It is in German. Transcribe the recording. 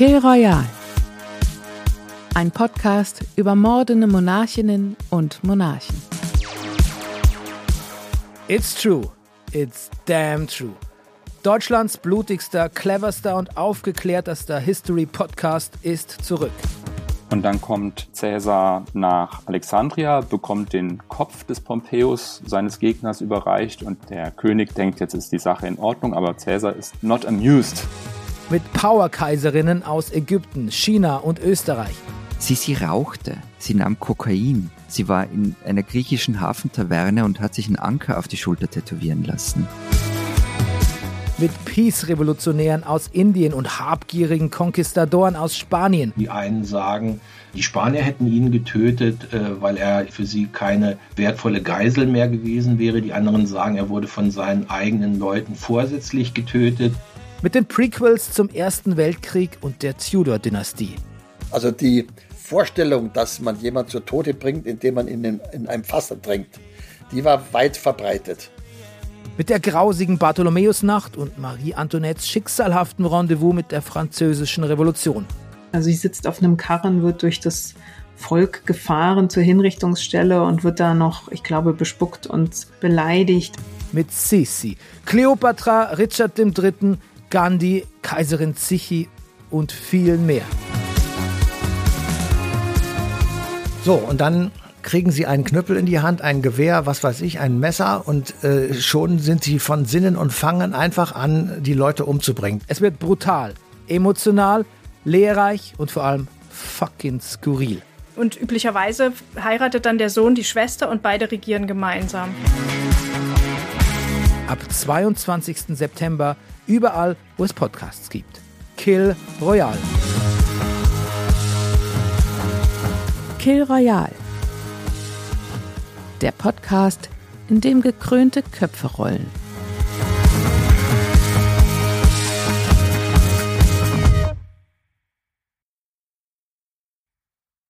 Kill Royal. Ein Podcast über mordende Monarchinnen und Monarchen. It's true. It's damn true. Deutschlands blutigster, cleverster und aufgeklärterster History-Podcast ist zurück. Und dann kommt Caesar nach Alexandria, bekommt den Kopf des Pompeius, seines Gegners, überreicht und der König denkt, jetzt ist die Sache in Ordnung, aber Caesar ist not amused. Mit Powerkaiserinnen aus Ägypten, China und Österreich. Sisi rauchte, sie nahm Kokain, sie war in einer griechischen Hafentaverne und hat sich einen Anker auf die Schulter tätowieren lassen. Mit Peace-Revolutionären aus Indien und habgierigen Konquistadoren aus Spanien. Die einen sagen, die Spanier hätten ihn getötet, äh, weil er für sie keine wertvolle Geisel mehr gewesen wäre. Die anderen sagen, er wurde von seinen eigenen Leuten vorsätzlich getötet. Mit den Prequels zum Ersten Weltkrieg und der Tudor-Dynastie. Also die Vorstellung, dass man jemand zu Tode bringt, indem man ihn in, in einem Fass ertränkt, die war weit verbreitet. Mit der grausigen Bartholomäusnacht und Marie Antoinettes schicksalhaften Rendezvous mit der französischen Revolution. Also sie sitzt auf einem Karren, wird durch das Volk gefahren zur Hinrichtungsstelle und wird da noch, ich glaube, bespuckt und beleidigt. Mit Sisi, Kleopatra, Richard III., Gandhi, Kaiserin Zichi und vielen mehr. So, und dann kriegen sie einen Knüppel in die Hand, ein Gewehr, was weiß ich, ein Messer und äh, schon sind sie von Sinnen und fangen einfach an, die Leute umzubringen. Es wird brutal, emotional, lehrreich und vor allem fucking skurril. Und üblicherweise heiratet dann der Sohn die Schwester und beide regieren gemeinsam. Ab 22. September überall, wo es Podcasts gibt. Kill Royal. Kill Royal. Der Podcast, in dem gekrönte Köpfe rollen.